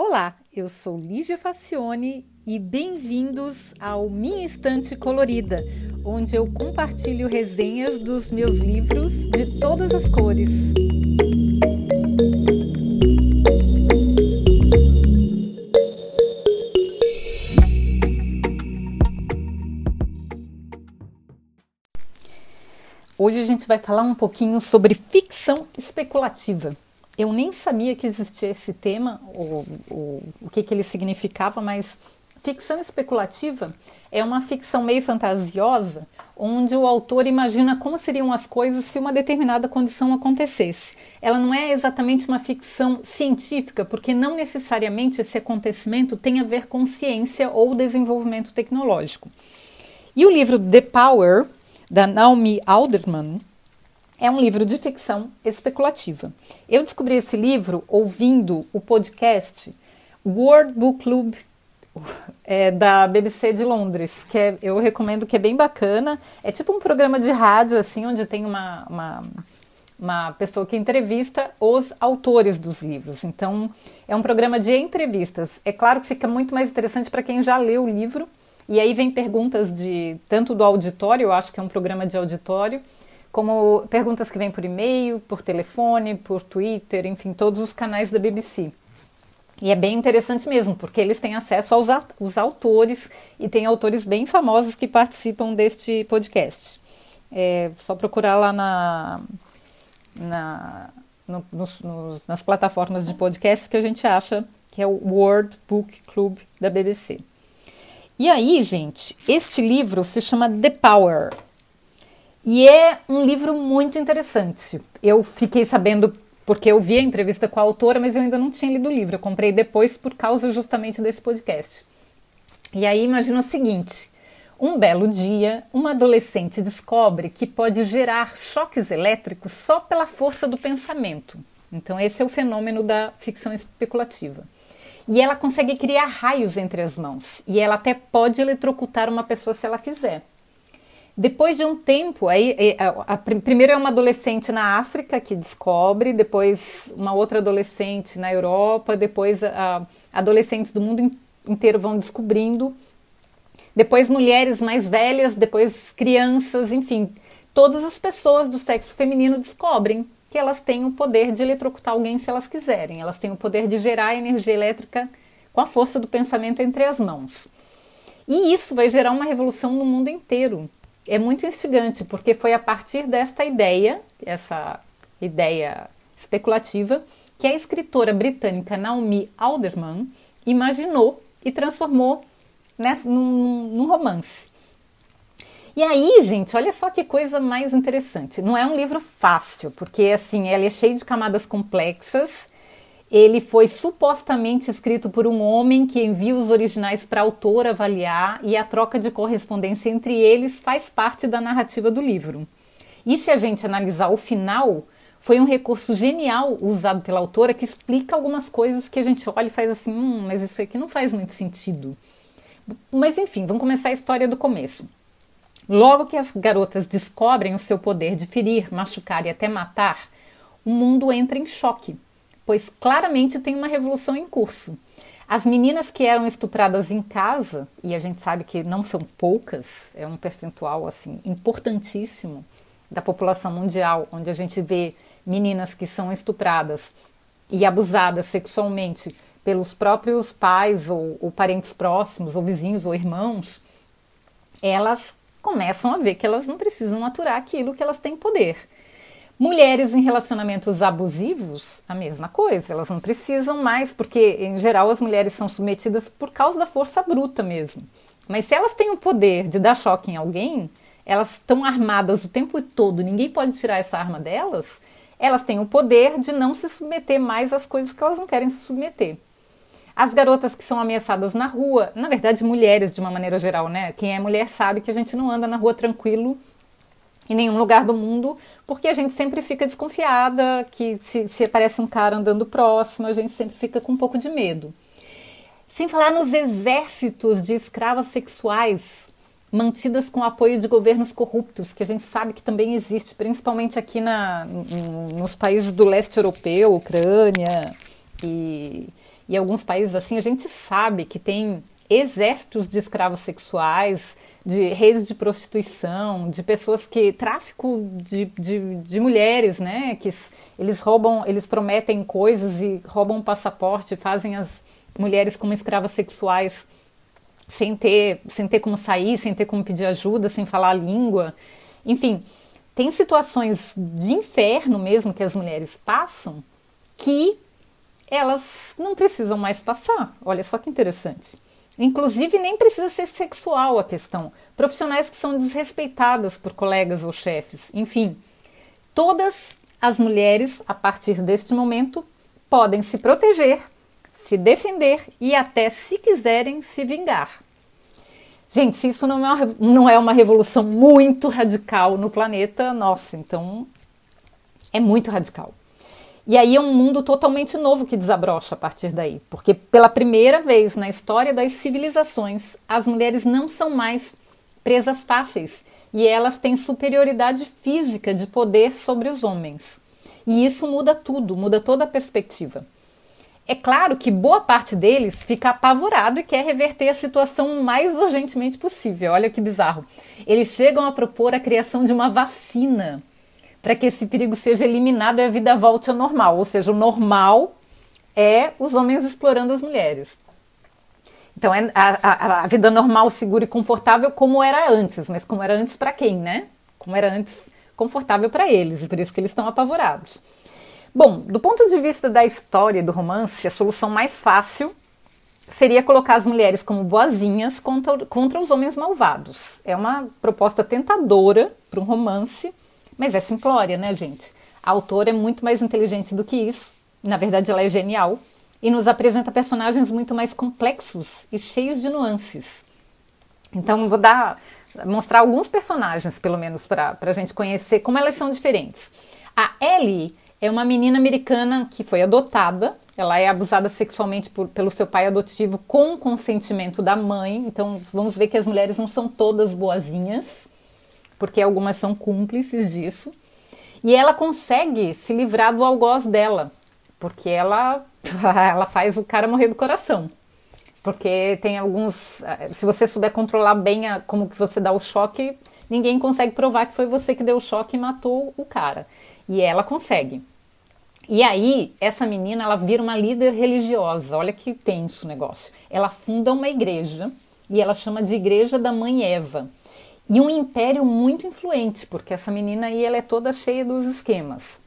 Olá, eu sou Lígia Facione e bem-vindos ao Minha Estante Colorida, onde eu compartilho resenhas dos meus livros de todas as cores. Hoje a gente vai falar um pouquinho sobre ficção especulativa. Eu nem sabia que existia esse tema, ou, ou o que, que ele significava, mas ficção especulativa é uma ficção meio fantasiosa, onde o autor imagina como seriam as coisas se uma determinada condição acontecesse. Ela não é exatamente uma ficção científica, porque não necessariamente esse acontecimento tem a ver com ciência ou desenvolvimento tecnológico. E o livro The Power, da Naomi Alderman, é um livro de ficção especulativa. Eu descobri esse livro ouvindo o podcast World Book Club é, da BBC de Londres, que é, eu recomendo que é bem bacana. É tipo um programa de rádio, assim, onde tem uma, uma, uma pessoa que entrevista os autores dos livros. Então, é um programa de entrevistas. É claro que fica muito mais interessante para quem já leu o livro. E aí vem perguntas de tanto do auditório, eu acho que é um programa de auditório, como perguntas que vêm por e-mail, por telefone, por Twitter, enfim, todos os canais da BBC. E é bem interessante mesmo, porque eles têm acesso aos, autores e tem autores bem famosos que participam deste podcast. É só procurar lá na, na no, nos, nos, nas plataformas de podcast que a gente acha que é o World Book Club da BBC. E aí, gente, este livro se chama The Power, e é um livro muito interessante. Eu fiquei sabendo porque eu vi a entrevista com a autora, mas eu ainda não tinha lido o livro. Eu comprei depois por causa justamente desse podcast. E aí imagina o seguinte: um belo dia, uma adolescente descobre que pode gerar choques elétricos só pela força do pensamento. Então, esse é o fenômeno da ficção especulativa. E ela consegue criar raios entre as mãos. E ela até pode eletrocutar uma pessoa se ela quiser. Depois de um tempo, aí, a, a, a, primeiro é uma adolescente na África que descobre, depois uma outra adolescente na Europa, depois adolescentes do mundo inteiro vão descobrindo, depois mulheres mais velhas, depois crianças, enfim, todas as pessoas do sexo feminino descobrem que elas têm o poder de eletrocutar alguém se elas quiserem, elas têm o poder de gerar energia elétrica com a força do pensamento entre as mãos. E isso vai gerar uma revolução no mundo inteiro é muito instigante, porque foi a partir desta ideia, essa ideia especulativa, que a escritora britânica Naomi Alderman imaginou e transformou nessa, num, num romance. E aí, gente, olha só que coisa mais interessante. Não é um livro fácil, porque assim, ele é cheio de camadas complexas ele foi supostamente escrito por um homem que envia os originais para a autora avaliar e a troca de correspondência entre eles faz parte da narrativa do livro. E se a gente analisar o final, foi um recurso genial usado pela autora que explica algumas coisas que a gente olha e faz assim, hum, mas isso aqui não faz muito sentido. Mas enfim, vamos começar a história do começo. Logo que as garotas descobrem o seu poder de ferir, machucar e até matar, o mundo entra em choque pois claramente tem uma revolução em curso. As meninas que eram estupradas em casa, e a gente sabe que não são poucas, é um percentual assim importantíssimo da população mundial, onde a gente vê meninas que são estupradas e abusadas sexualmente pelos próprios pais ou, ou parentes próximos, ou vizinhos ou irmãos, elas começam a ver que elas não precisam aturar aquilo que elas têm poder. Mulheres em relacionamentos abusivos, a mesma coisa, elas não precisam mais, porque em geral as mulheres são submetidas por causa da força bruta mesmo. Mas se elas têm o poder de dar choque em alguém, elas estão armadas o tempo todo, ninguém pode tirar essa arma delas, elas têm o poder de não se submeter mais às coisas que elas não querem se submeter. As garotas que são ameaçadas na rua, na verdade, mulheres de uma maneira geral, né? Quem é mulher sabe que a gente não anda na rua tranquilo em nenhum lugar do mundo, porque a gente sempre fica desconfiada que se, se aparece um cara andando próximo, a gente sempre fica com um pouco de medo. Sem falar nos exércitos de escravas sexuais mantidas com apoio de governos corruptos, que a gente sabe que também existe, principalmente aqui na, nos países do leste europeu, Ucrânia, E, e alguns países assim, a gente sabe que tem exércitos de escravos sexuais, de redes de prostituição, de pessoas que. tráfico de, de, de mulheres, né? Que eles roubam, eles prometem coisas e roubam um passaporte, fazem as mulheres como escravas sexuais sem ter, sem ter como sair, sem ter como pedir ajuda, sem falar a língua. Enfim, tem situações de inferno mesmo que as mulheres passam que elas não precisam mais passar. Olha só que interessante. Inclusive, nem precisa ser sexual a questão. Profissionais que são desrespeitadas por colegas ou chefes. Enfim, todas as mulheres, a partir deste momento, podem se proteger, se defender e até, se quiserem, se vingar. Gente, se isso não é uma, não é uma revolução muito radical no planeta, nossa, então é muito radical. E aí é um mundo totalmente novo que desabrocha a partir daí, porque pela primeira vez na história das civilizações, as mulheres não são mais presas fáceis e elas têm superioridade física de poder sobre os homens. E isso muda tudo, muda toda a perspectiva. É claro que boa parte deles fica apavorado e quer reverter a situação o mais urgentemente possível. Olha que bizarro. Eles chegam a propor a criação de uma vacina para que esse perigo seja eliminado e a vida volte ao normal. Ou seja, o normal é os homens explorando as mulheres. Então, é a, a, a vida normal, segura e confortável como era antes. Mas como era antes para quem, né? Como era antes confortável para eles. E por isso que eles estão apavorados. Bom, do ponto de vista da história do romance, a solução mais fácil seria colocar as mulheres como boazinhas contra, contra os homens malvados. É uma proposta tentadora para um romance, mas é simplória, né, gente? A autora é muito mais inteligente do que isso. Na verdade, ela é genial e nos apresenta personagens muito mais complexos e cheios de nuances. Então, vou dar, mostrar alguns personagens, pelo menos, para a gente conhecer como elas são diferentes. A Ellie é uma menina americana que foi adotada. Ela é abusada sexualmente por, pelo seu pai adotivo com consentimento da mãe. Então, vamos ver que as mulheres não são todas boazinhas porque algumas são cúmplices disso. E ela consegue se livrar do algoz dela, porque ela, ela faz o cara morrer do coração. Porque tem alguns. Eh, se você souber controlar bem a, como que você dá o choque, ninguém consegue provar que foi você que deu o choque e matou o cara. E ela consegue. E aí, essa menina, ela vira uma líder religiosa. Olha que tenso o negócio. Ela funda uma igreja e ela chama de Igreja da Mãe Eva e um império muito influente, porque essa menina aí ela é toda cheia dos esquemas.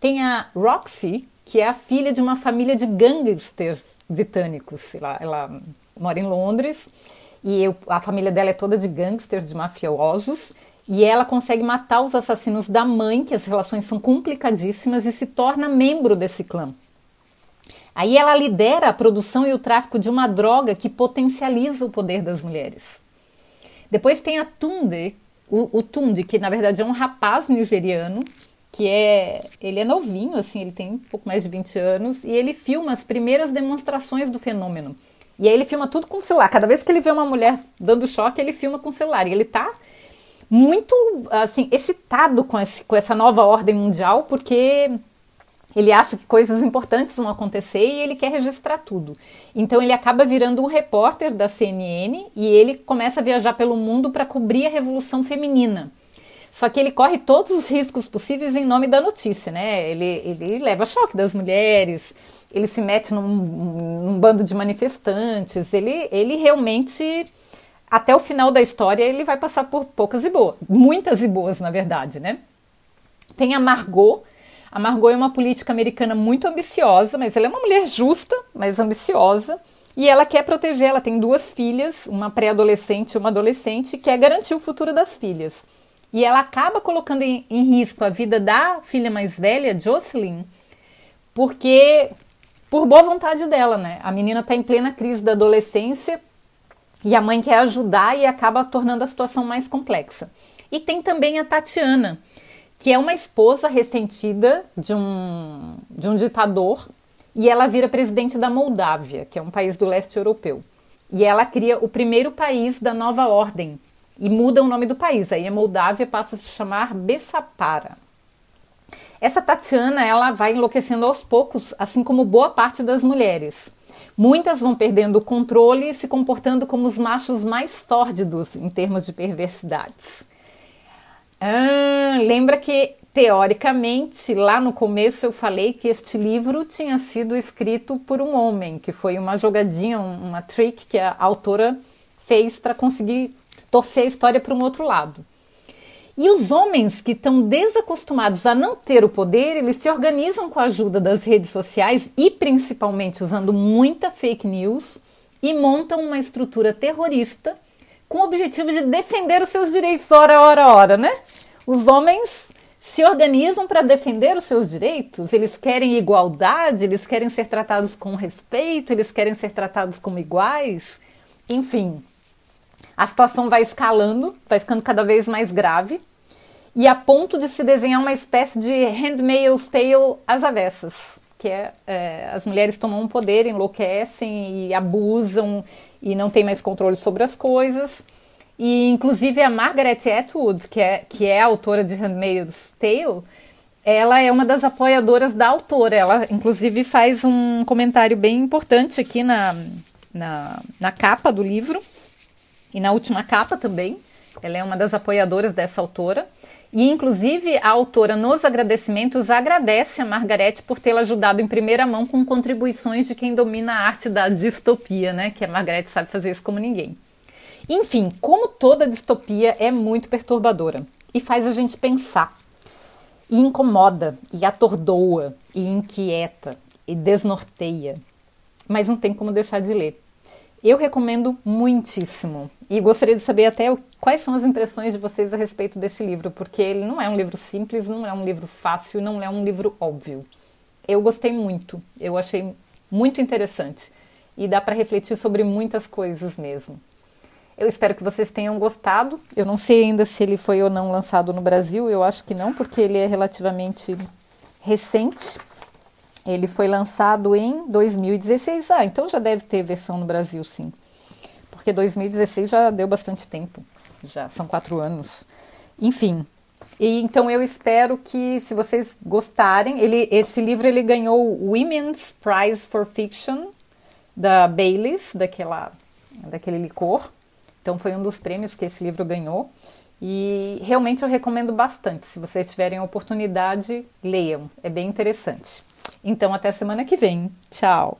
Tem a Roxy, que é a filha de uma família de gangsters britânicos. Ela, ela mora em Londres e eu, a família dela é toda de gangsters, de mafiosos. E ela consegue matar os assassinos da mãe, que as relações são complicadíssimas, e se torna membro desse clã. Aí ela lidera a produção e o tráfico de uma droga que potencializa o poder das mulheres. Depois tem a Tunde, o, o Tunde, que na verdade é um rapaz nigeriano, que é. Ele é novinho, assim, ele tem um pouco mais de 20 anos, e ele filma as primeiras demonstrações do fenômeno. E aí ele filma tudo com o celular. Cada vez que ele vê uma mulher dando choque, ele filma com o celular. E ele tá muito, assim, excitado com, esse, com essa nova ordem mundial, porque ele acha que coisas importantes vão acontecer e ele quer registrar tudo. Então ele acaba virando um repórter da CNN e ele começa a viajar pelo mundo para cobrir a revolução feminina. Só que ele corre todos os riscos possíveis em nome da notícia, né? Ele, ele leva choque das mulheres, ele se mete num, num bando de manifestantes, ele, ele realmente, até o final da história, ele vai passar por poucas e boas, muitas e boas, na verdade, né? Tem a Margot, a Margot é uma política americana muito ambiciosa, mas ela é uma mulher justa, mas ambiciosa. E ela quer proteger, ela tem duas filhas, uma pré-adolescente e uma adolescente, quer garantir o futuro das filhas. E ela acaba colocando em, em risco a vida da filha mais velha, Jocelyn, porque por boa vontade dela, né? A menina está em plena crise da adolescência e a mãe quer ajudar e acaba tornando a situação mais complexa. E tem também a Tatiana, que é uma esposa ressentida de um, de um ditador e ela vira presidente da Moldávia, que é um país do leste europeu. E ela cria o primeiro país da nova ordem e muda o nome do país. Aí a Moldávia passa a se chamar Bessapara. Essa Tatiana, ela vai enlouquecendo aos poucos, assim como boa parte das mulheres. Muitas vão perdendo o controle e se comportando como os machos mais sórdidos em termos de perversidades. Ah, lembra que, teoricamente, lá no começo eu falei que este livro tinha sido escrito por um homem, que foi uma jogadinha, uma trick que a autora fez para conseguir torcer a história para um outro lado. E os homens que estão desacostumados a não ter o poder, eles se organizam com a ajuda das redes sociais e principalmente usando muita fake news e montam uma estrutura terrorista com o objetivo de defender os seus direitos, ora, ora, ora, né? Os homens se organizam para defender os seus direitos, eles querem igualdade, eles querem ser tratados com respeito, eles querem ser tratados como iguais, enfim, a situação vai escalando, vai ficando cada vez mais grave, e a ponto de se desenhar uma espécie de Handmaid's Tale às avessas, que é, é as mulheres tomam um poder, enlouquecem e abusam e não têm mais controle sobre as coisas. E inclusive a Margaret Atwood, que é, que é autora de Handmaid's Tale, ela é uma das apoiadoras da autora. Ela, inclusive, faz um comentário bem importante aqui na, na, na capa do livro, e na última capa também. Ela é uma das apoiadoras dessa autora. E, inclusive, a autora, nos agradecimentos, agradece a Margarete por tê-la ajudado em primeira mão com contribuições de quem domina a arte da distopia, né? Que a Margarete sabe fazer isso como ninguém. Enfim, como toda distopia é muito perturbadora e faz a gente pensar, e incomoda, e atordoa, e inquieta, e desnorteia. Mas não tem como deixar de ler. Eu recomendo muitíssimo e gostaria de saber até quais são as impressões de vocês a respeito desse livro, porque ele não é um livro simples, não é um livro fácil, não é um livro óbvio. Eu gostei muito, eu achei muito interessante e dá para refletir sobre muitas coisas mesmo. Eu espero que vocês tenham gostado. Eu não sei ainda se ele foi ou não lançado no Brasil, eu acho que não, porque ele é relativamente recente. Ele foi lançado em 2016. Ah, então já deve ter versão no Brasil, sim. Porque 2016 já deu bastante tempo. Já são quatro anos. Enfim. E então eu espero que, se vocês gostarem, ele, esse livro ele ganhou o Women's Prize for Fiction da Baileys, daquela, daquele licor. Então foi um dos prêmios que esse livro ganhou. E realmente eu recomendo bastante. Se vocês tiverem oportunidade, leiam. É bem interessante. Então, até semana que vem. Tchau!